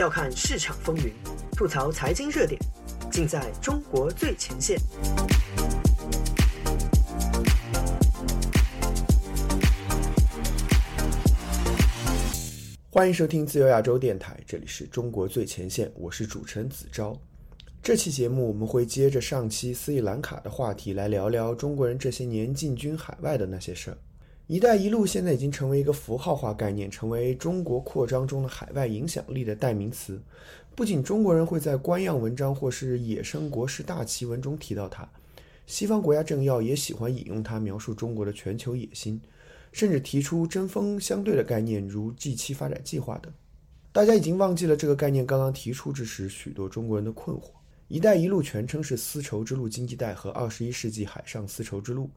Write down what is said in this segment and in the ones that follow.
笑看市场风云，吐槽财经热点，尽在中国最前线。欢迎收听自由亚洲电台，这里是中国最前线，我是主持人子昭。这期节目我们会接着上期斯里兰卡的话题来聊聊中国人这些年进军海外的那些事儿。“一带一路”现在已经成为一个符号化概念，成为中国扩张中的海外影响力的代名词。不仅中国人会在官样文章或是野生国事大奇文中提到它，西方国家政要也喜欢引用它描述中国的全球野心。甚至提出针锋相对的概念，如 G7 发展计划等。大家已经忘记了这个概念刚刚提出之时，许多中国人的困惑。“一带一路”全称是丝绸之路经济带和二十一世纪海上丝绸之路，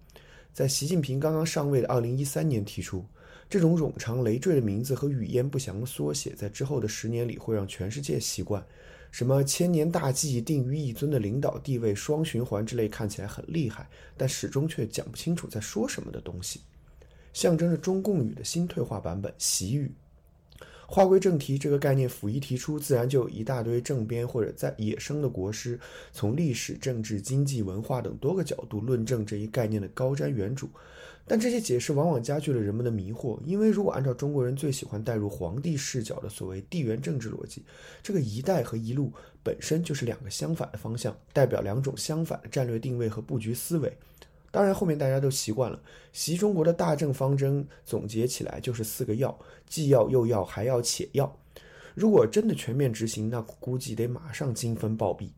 在习近平刚刚上位的二零一三年提出。这种冗长累赘的名字和语焉不详的缩写，在之后的十年里会让全世界习惯。什么千年大计、定于一尊的领导地位、双循环之类看起来很厉害，但始终却讲不清楚在说什么的东西。象征着中共语的新退化版本，习语。话归正题，这个概念甫一提出，自然就有一大堆正编或者在野生的国师，从历史、政治、经济、文化等多个角度论证这一概念的高瞻远瞩。但这些解释往往加剧了人们的迷惑，因为如果按照中国人最喜欢带入皇帝视角的所谓地缘政治逻辑，这个“一带”和“一路”本身就是两个相反的方向，代表两种相反的战略定位和布局思维。当然，后面大家都习惯了。习中国的大政方针总结起来就是四个要：既要又要还要且要。如果真的全面执行，那估计得马上金分暴毙。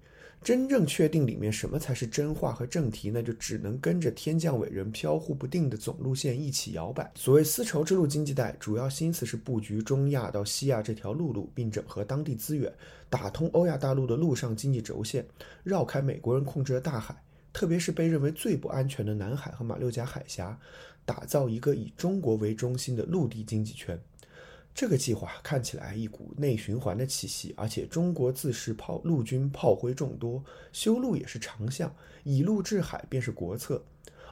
真正确定里面什么才是真话和正题，那就只能跟着天降伟人飘忽不定的总路线一起摇摆。所谓丝绸之路经济带，主要心思是布局中亚到西亚这条陆路，并整合当地资源，打通欧亚大陆的陆上经济轴线，绕开美国人控制的大海。特别是被认为最不安全的南海和马六甲海峡，打造一个以中国为中心的陆地经济圈。这个计划看起来一股内循环的气息，而且中国自恃炮陆军炮灰众多，修路也是长项，以陆制海便是国策。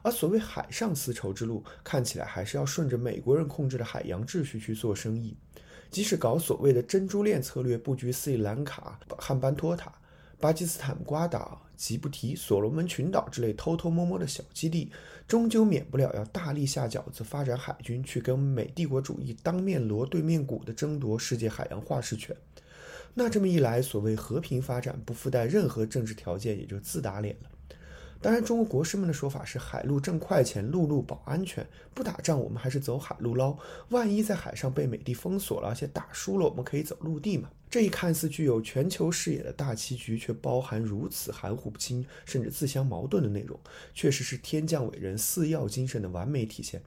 而所谓海上丝绸之路，看起来还是要顺着美国人控制的海洋秩序去做生意。即使搞所谓的珍珠链策略，布局斯里兰卡、汉班托塔。巴基斯坦瓜达、吉布提、所罗门群岛之类偷偷摸摸的小基地，终究免不了要大力下饺子，发展海军，去跟美帝国主义当面锣对面鼓的争夺世界海洋话事权。那这么一来，所谓和平发展不附带任何政治条件，也就自打脸了。当然，中国国师们的说法是海路挣快钱，陆路保安全。不打仗，我们还是走海路捞。万一在海上被美帝封锁了，而且打输了，我们可以走陆地嘛？这一看似具有全球视野的大棋局，却包含如此含糊不清，甚至自相矛盾的内容，确实是天降伟人四要精神的完美体现。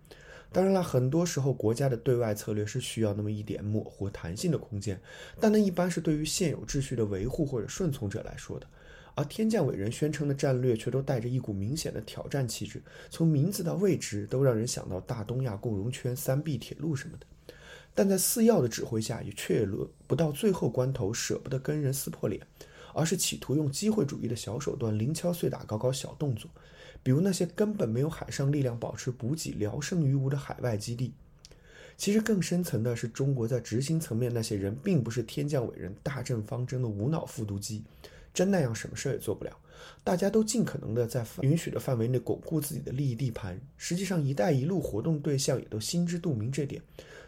当然了，很多时候国家的对外策略是需要那么一点模糊弹性的空间，但那一般是对于现有秩序的维护或者顺从者来说的。而天降伟人宣称的战略，却都带着一股明显的挑战气质，从名字到位置，都让人想到大东亚共荣圈、三 B 铁路什么的。但在四要的指挥下，也却轮不到最后关头舍不得跟人撕破脸，而是企图用机会主义的小手段，零敲碎打，搞搞小动作，比如那些根本没有海上力量保持补给、聊胜于无的海外基地。其实更深层的是，中国在执行层面那些人，并不是天降伟人大政方针的无脑复读机。真那样，什么事儿也做不了。大家都尽可能的在允许的范围内巩固自己的利益地盘。实际上，“一带一路”活动对象也都心知肚明这点。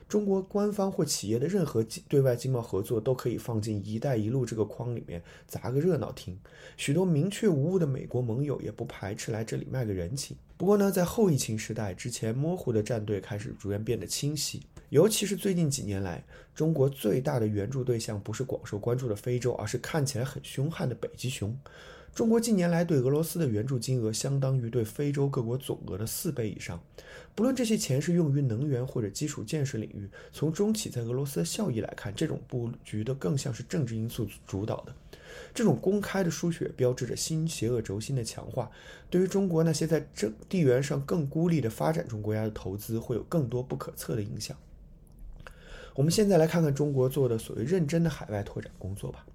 中国官方或企业的任何对外经贸合作都可以放进“一带一路”这个框里面砸个热闹听。许多明确无误的美国盟友也不排斥来这里卖个人情。不过呢，在后疫情时代之前，模糊的战队开始逐渐变得清晰。尤其是最近几年来，中国最大的援助对象不是广受关注的非洲，而是看起来很凶悍的北极熊。中国近年来对俄罗斯的援助金额相当于对非洲各国总额的四倍以上。不论这些钱是用于能源或者基础建设领域，从中企在俄罗斯的效益来看，这种布局的更像是政治因素主导的。这种公开的输血标志着新邪恶轴心的强化，对于中国那些在这地缘上更孤立的发展中国家的投资，会有更多不可测的影响。我们现在来看看中国做的所谓认真的海外拓展工作吧。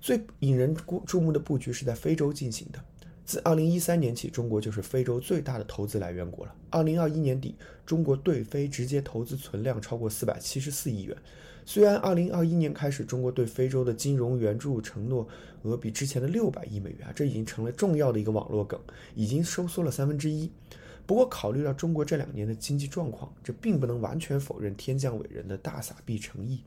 最引人注目的布局是在非洲进行的。自2013年起，中国就是非洲最大的投资来源国了。2021年底，中国对非直接投资存量超过474亿元。虽然2021年开始，中国对非洲的金融援助承诺额比之前的60亿美元啊，这已经成了重要的一个网络梗，已经收缩了三分之一。不过，考虑到中国这两年的经济状况，这并不能完全否认天降伟人的大撒币诚意。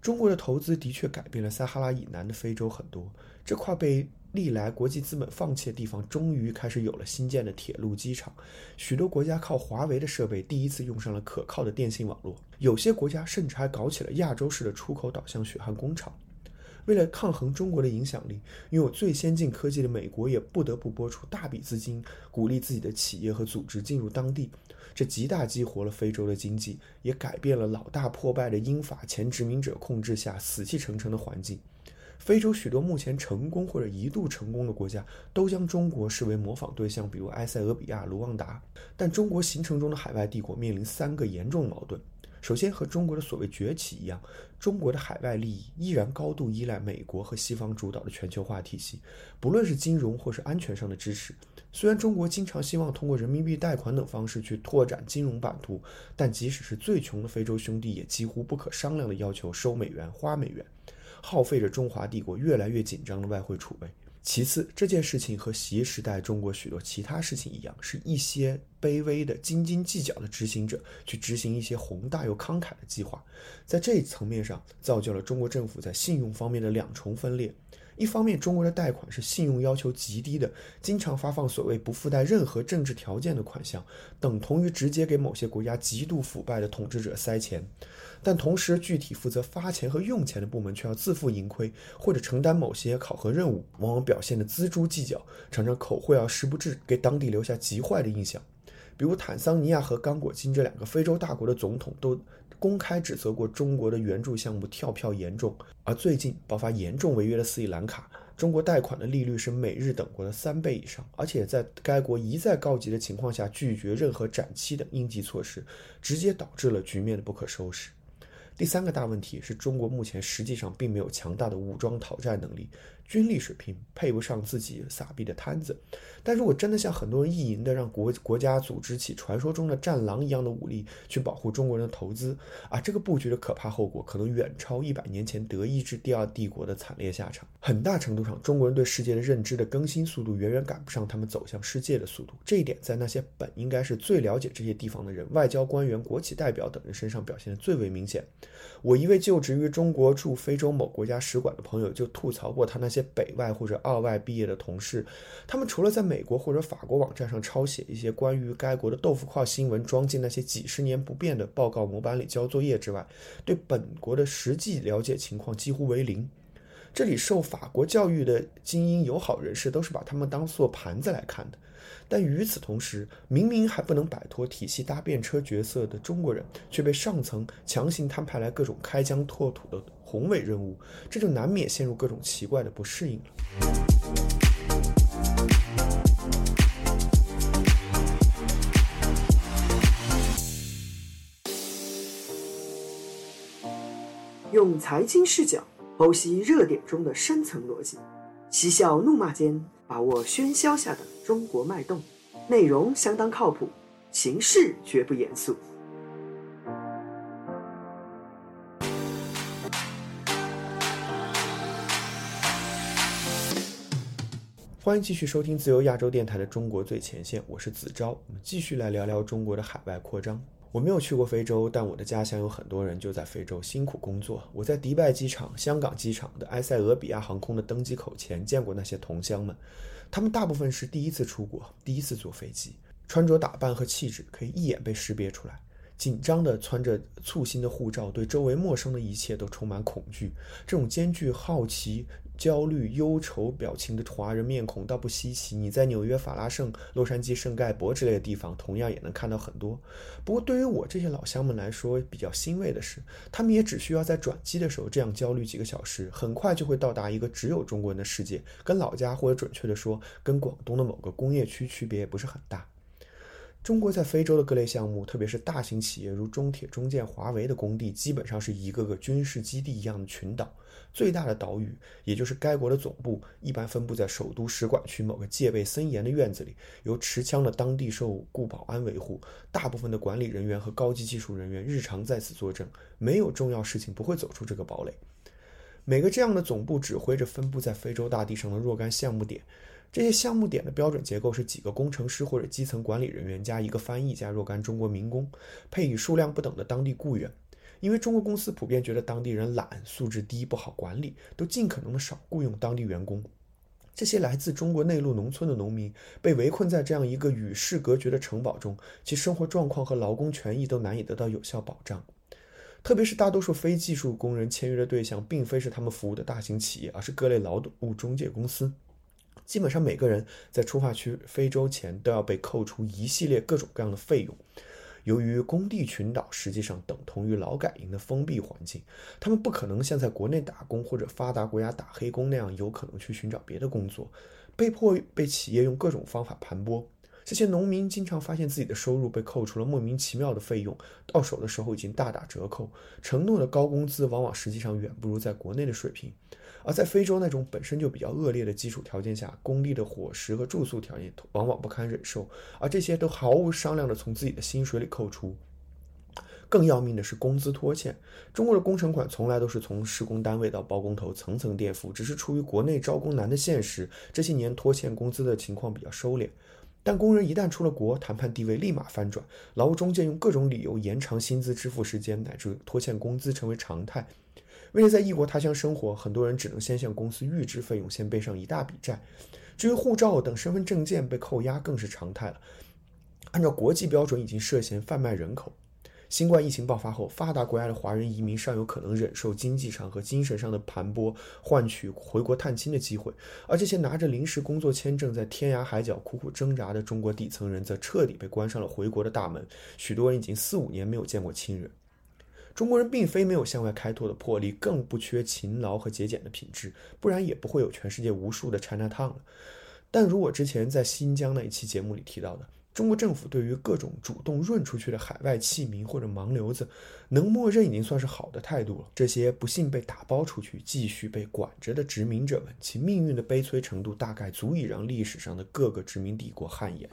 中国的投资的确改变了撒哈拉以南的非洲很多，这块被。历来国际资本放弃的地方，终于开始有了新建的铁路、机场。许多国家靠华为的设备，第一次用上了可靠的电信网络。有些国家甚至还搞起了亚洲式的出口导向血汗工厂。为了抗衡中国的影响力，拥有最先进科技的美国也不得不拨出大笔资金，鼓励自己的企业和组织进入当地。这极大激活了非洲的经济，也改变了老大破败的英法前殖民者控制下死气沉沉的环境。非洲许多目前成功或者一度成功的国家，都将中国视为模仿对象，比如埃塞俄比亚、卢旺达。但中国形成中的海外帝国面临三个严重矛盾：首先，和中国的所谓崛起一样，中国的海外利益依然高度依赖美国和西方主导的全球化体系，不论是金融或是安全上的支持。虽然中国经常希望通过人民币贷款等方式去拓展金融版图，但即使是最穷的非洲兄弟，也几乎不可商量的要求收美元、花美元。耗费着中华帝国越来越紧张的外汇储备。其次，这件事情和习时代中国许多其他事情一样，是一些卑微的、斤斤计较的执行者去执行一些宏大又慷慨的计划，在这一层面上造就了中国政府在信用方面的两重分裂。一方面，中国的贷款是信用要求极低的，经常发放所谓不附带任何政治条件的款项，等同于直接给某些国家极度腐败的统治者塞钱。但同时，具体负责发钱和用钱的部门却要自负盈亏，或者承担某些考核任务，往往表现得锱铢计较，常常口惠而实不至，给当地留下极坏的印象。比如坦桑尼亚和刚果金这两个非洲大国的总统都。公开指责过中国的援助项目跳票严重，而最近爆发严重违约的斯里兰卡，中国贷款的利率是美日等国的三倍以上，而且在该国一再告急的情况下拒绝任何展期等应急措施，直接导致了局面的不可收拾。第三个大问题是中国目前实际上并没有强大的武装讨债能力。军力水平配不上自己撒币的摊子，但如果真的像很多人意淫的让国国家组织起传说中的战狼一样的武力去保护中国人的投资啊，这个布局的可怕后果可能远超一百年前德意志第二帝国的惨烈下场。很大程度上，中国人对世界的认知的更新速度远远赶不上他们走向世界的速度。这一点在那些本应该是最了解这些地方的人，外交官员、国企代表等人身上表现的最为明显。我一位就职于中国驻非洲某国家使馆的朋友就吐槽过他那些。些北外或者二外毕业的同事，他们除了在美国或者法国网站上抄写一些关于该国的豆腐块新闻，装进那些几十年不变的报告模板里交作业之外，对本国的实际了解情况几乎为零。这里受法国教育的精英友好人士都是把他们当做盘子来看的。但与此同时，明明还不能摆脱体系搭便车角色的中国人，却被上层强行摊派来各种开疆拓土的宏伟任务，这就难免陷入各种奇怪的不适应了。用财经视角剖析热点中的深层逻辑，嬉笑怒骂间。把握喧嚣下的中国脉动，内容相当靠谱，形式绝不严肃。欢迎继续收听自由亚洲电台的《中国最前线》，我是子昭，我们继续来聊聊中国的海外扩张。我没有去过非洲，但我的家乡有很多人就在非洲辛苦工作。我在迪拜机场、香港机场的埃塞俄比亚航空的登机口前见过那些同乡们，他们大部分是第一次出国，第一次坐飞机，穿着打扮和气质可以一眼被识别出来。紧张地穿着簇新的护照，对周围陌生的一切都充满恐惧。这种兼具好奇。焦虑、忧愁表情的华人面孔倒不稀奇，你在纽约法拉盛、洛杉矶圣盖博之类的地方，同样也能看到很多。不过，对于我这些老乡们来说，比较欣慰的是，他们也只需要在转机的时候这样焦虑几个小时，很快就会到达一个只有中国人的世界，跟老家或者准确的说，跟广东的某个工业区区别也不是很大。中国在非洲的各类项目，特别是大型企业如中铁、中建、华为的工地，基本上是一个个军事基地一样的群岛。最大的岛屿，也就是该国的总部，一般分布在首都使馆区某个戒备森严的院子里，由持枪的当地受雇保安维护。大部分的管理人员和高级技术人员日常在此坐镇，没有重要事情不会走出这个堡垒。每个这样的总部指挥着分布在非洲大地上的若干项目点。这些项目点的标准结构是几个工程师或者基层管理人员加一个翻译加若干中国民工，配以数量不等的当地雇员。因为中国公司普遍觉得当地人懒、素质低、不好管理，都尽可能的少雇佣当地员工。这些来自中国内陆农村的农民被围困在这样一个与世隔绝的城堡中，其生活状况和劳工权益都难以得到有效保障。特别是大多数非技术工人签约的对象，并非是他们服务的大型企业，而是各类劳务中介公司。基本上每个人在出发去非洲前都要被扣除一系列各种各样的费用。由于工地群岛实际上等同于劳改营的封闭环境，他们不可能像在国内打工或者发达国家打黑工那样有可能去寻找别的工作，被迫被企业用各种方法盘剥。这些农民经常发现自己的收入被扣除了莫名其妙的费用，到手的时候已经大打折扣，承诺的高工资往往实际上远不如在国内的水平。而在非洲那种本身就比较恶劣的基础条件下，工地的伙食和住宿条件往往不堪忍受，而这些都毫无商量的从自己的薪水里扣除。更要命的是工资拖欠，中国的工程款从来都是从施工单位到包工头层层垫付，只是出于国内招工难的现实，这些年拖欠工资的情况比较收敛。但工人一旦出了国，谈判地位立马翻转，劳务中介用各种理由延长薪资支付时间，乃至拖欠工资成为常态。为了在异国他乡生活，很多人只能先向公司预支费用，先背上一大笔债。至于护照等身份证件被扣押，更是常态了。按照国际标准，已经涉嫌贩卖人口。新冠疫情爆发后，发达国家的华人移民尚有可能忍受经济上和精神上的盘剥，换取回国探亲的机会；而这些拿着临时工作签证在天涯海角苦苦挣扎的中国底层人，则彻底被关上了回国的大门。许多人已经四五年没有见过亲人。中国人并非没有向外开拓的魄力，更不缺勤劳和节俭的品质，不然也不会有全世界无数的 China Town 了。但如我之前在新疆那一期节目里提到的，中国政府对于各种主动润出去的海外弃民或者盲流子，能默认已经算是好的态度了。这些不幸被打包出去继续被管着的殖民者们，其命运的悲催程度，大概足以让历史上的各个殖民帝国汗颜。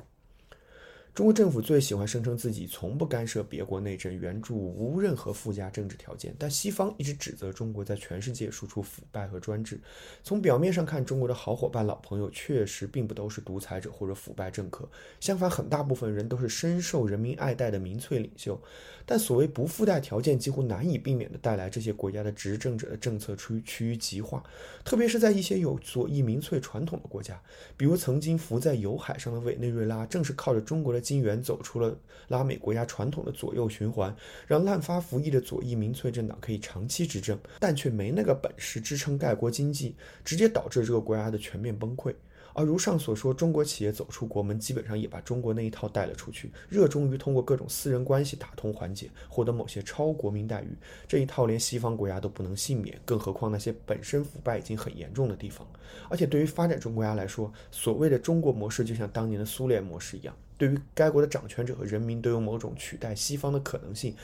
中国政府最喜欢声称自己从不干涉别国内政，援助无任何附加政治条件。但西方一直指责中国在全世界输出腐败和专制。从表面上看，中国的好伙伴、老朋友确实并不都是独裁者或者腐败政客，相反，很大部分人都是深受人民爱戴的民粹领袖。但所谓不附带条件，几乎难以避免地带来这些国家的执政者的政策趋趋于极化，特别是在一些有左翼民粹传统的国家，比如曾经浮在油海上的委内瑞拉，正是靠着中国的。金元走出了拉美国家传统的左右循环，让滥发服役的左翼民粹政党可以长期执政，但却没那个本事支撑盖国经济，直接导致这个国家的全面崩溃。而如上所说，中国企业走出国门，基本上也把中国那一套带了出去，热衷于通过各种私人关系打通环节，获得某些超国民待遇。这一套连西方国家都不能幸免，更何况那些本身腐败已经很严重的地方。而且对于发展中国家来说，所谓的中国模式就像当年的苏联模式一样。对于该国的掌权者和人民都有某种取代西方的可能性，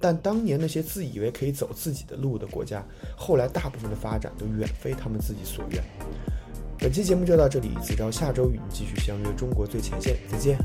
但当年那些自以为可以走自己的路的国家，后来大部分的发展都远非他们自己所愿。本期节目就到这里，子昭下周与你继续相约中国最前线，再见。